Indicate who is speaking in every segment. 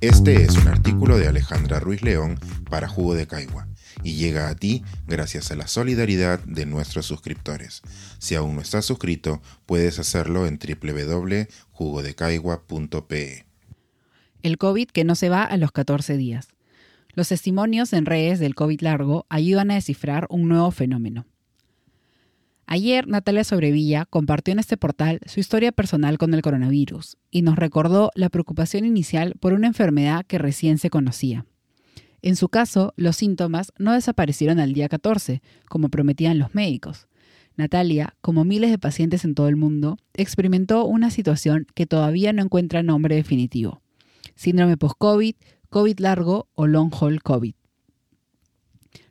Speaker 1: Este es un artículo de Alejandra Ruiz León para Jugo de Caigua y llega a ti gracias a la solidaridad de nuestros suscriptores. Si aún no estás suscrito, puedes hacerlo en www.jugodecaigua.pe.
Speaker 2: El COVID que no se va a los 14 días. Los testimonios en redes del COVID largo ayudan a descifrar un nuevo fenómeno. Ayer Natalia Sobrevilla compartió en este portal su historia personal con el coronavirus y nos recordó la preocupación inicial por una enfermedad que recién se conocía. En su caso, los síntomas no desaparecieron al día 14, como prometían los médicos. Natalia, como miles de pacientes en todo el mundo, experimentó una situación que todavía no encuentra nombre definitivo. Síndrome post-COVID, COVID largo o long haul COVID.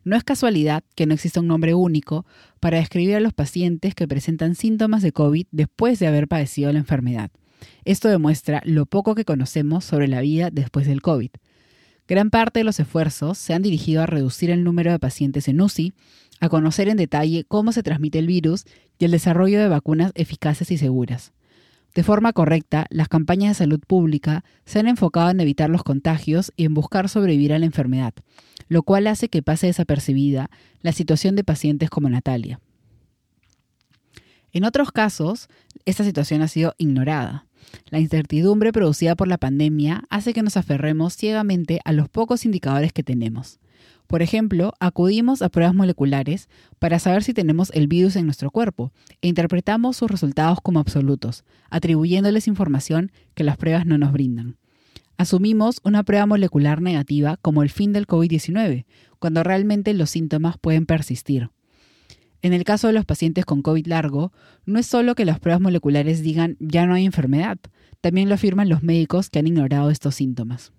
Speaker 2: No es casualidad que no exista un nombre único para describir a los pacientes que presentan síntomas de COVID después de haber padecido la enfermedad. Esto demuestra lo poco que conocemos sobre la vida después del COVID. Gran parte de los esfuerzos se han dirigido a reducir el número de pacientes en UCI, a conocer en detalle cómo se transmite el virus y el desarrollo de vacunas eficaces y seguras. De forma correcta, las campañas de salud pública se han enfocado en evitar los contagios y en buscar sobrevivir a la enfermedad, lo cual hace que pase desapercibida la situación de pacientes como Natalia. En otros casos, esta situación ha sido ignorada. La incertidumbre producida por la pandemia hace que nos aferremos ciegamente a los pocos indicadores que tenemos. Por ejemplo, acudimos a pruebas moleculares para saber si tenemos el virus en nuestro cuerpo e interpretamos sus resultados como absolutos, atribuyéndoles información que las pruebas no nos brindan. Asumimos una prueba molecular negativa como el fin del COVID-19, cuando realmente los síntomas pueden persistir. En el caso de los pacientes con COVID largo, no es solo que las pruebas moleculares digan ya no hay enfermedad, también lo afirman los médicos que han ignorado estos síntomas.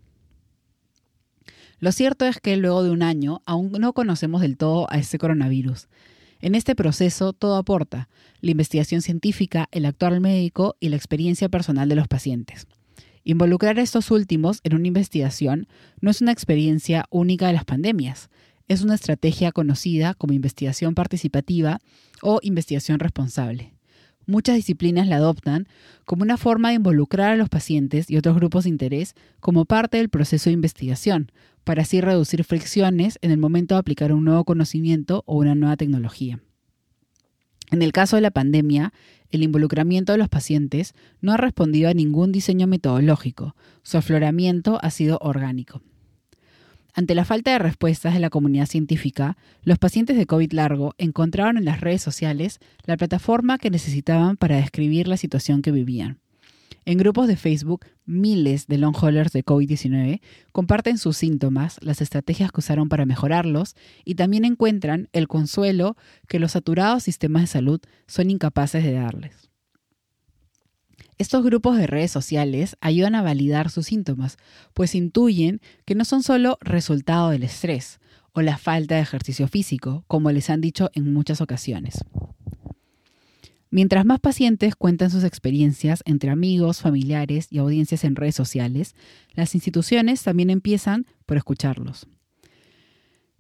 Speaker 2: Lo cierto es que luego de un año aún no conocemos del todo a este coronavirus. En este proceso todo aporta, la investigación científica, el actual médico y la experiencia personal de los pacientes. Involucrar a estos últimos en una investigación no es una experiencia única de las pandemias, es una estrategia conocida como investigación participativa o investigación responsable. Muchas disciplinas la adoptan como una forma de involucrar a los pacientes y otros grupos de interés como parte del proceso de investigación, para así reducir fricciones en el momento de aplicar un nuevo conocimiento o una nueva tecnología. En el caso de la pandemia, el involucramiento de los pacientes no ha respondido a ningún diseño metodológico, su afloramiento ha sido orgánico. Ante la falta de respuestas de la comunidad científica, los pacientes de COVID largo encontraron en las redes sociales la plataforma que necesitaban para describir la situación que vivían. En grupos de Facebook, miles de long haulers de COVID-19 comparten sus síntomas, las estrategias que usaron para mejorarlos y también encuentran el consuelo que los saturados sistemas de salud son incapaces de darles. Estos grupos de redes sociales ayudan a validar sus síntomas, pues intuyen que no son solo resultado del estrés o la falta de ejercicio físico, como les han dicho en muchas ocasiones. Mientras más pacientes cuentan sus experiencias entre amigos, familiares y audiencias en redes sociales, las instituciones también empiezan por escucharlos.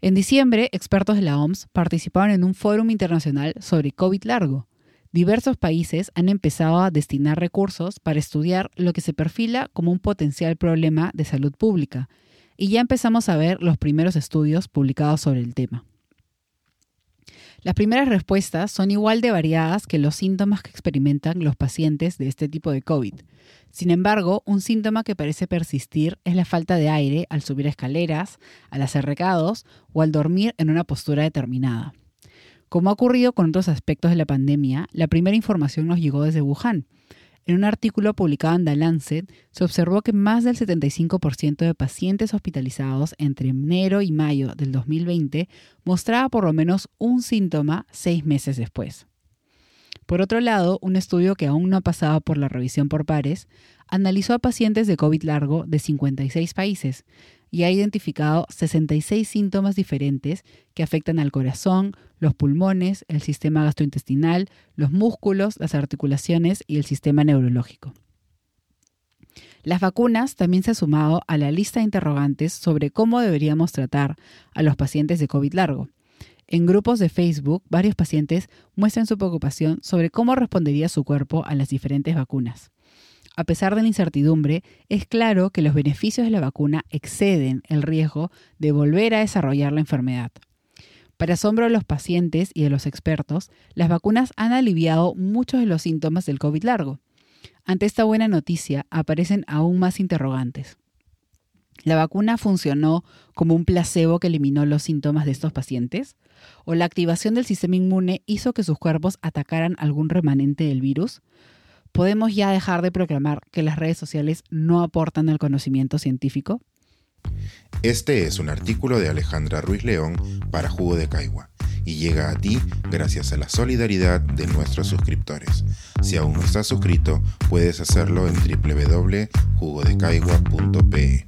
Speaker 2: En diciembre, expertos de la OMS participaron en un foro internacional sobre COVID largo, diversos países han empezado a destinar recursos para estudiar lo que se perfila como un potencial problema de salud pública, y ya empezamos a ver los primeros estudios publicados sobre el tema. Las primeras respuestas son igual de variadas que los síntomas que experimentan los pacientes de este tipo de COVID. Sin embargo, un síntoma que parece persistir es la falta de aire al subir escaleras, al hacer recados o al dormir en una postura determinada. Como ha ocurrido con otros aspectos de la pandemia, la primera información nos llegó desde Wuhan. En un artículo publicado en The Lancet, se observó que más del 75% de pacientes hospitalizados entre enero y mayo del 2020 mostraba por lo menos un síntoma seis meses después. Por otro lado, un estudio que aún no ha pasado por la revisión por pares analizó a pacientes de COVID largo de 56 países, y ha identificado 66 síntomas diferentes que afectan al corazón, los pulmones, el sistema gastrointestinal, los músculos, las articulaciones y el sistema neurológico. Las vacunas también se han sumado a la lista de interrogantes sobre cómo deberíamos tratar a los pacientes de COVID largo. En grupos de Facebook, varios pacientes muestran su preocupación sobre cómo respondería su cuerpo a las diferentes vacunas. A pesar de la incertidumbre, es claro que los beneficios de la vacuna exceden el riesgo de volver a desarrollar la enfermedad. Para asombro de los pacientes y de los expertos, las vacunas han aliviado muchos de los síntomas del COVID largo. Ante esta buena noticia aparecen aún más interrogantes. ¿La vacuna funcionó como un placebo que eliminó los síntomas de estos pacientes? ¿O la activación del sistema inmune hizo que sus cuerpos atacaran algún remanente del virus? ¿Podemos ya dejar de proclamar que las redes sociales no aportan al conocimiento científico?
Speaker 1: Este es un artículo de Alejandra Ruiz León para Jugo de Caigua y llega a ti gracias a la solidaridad de nuestros suscriptores. Si aún no estás suscrito, puedes hacerlo en www.jugodecaigua.pe.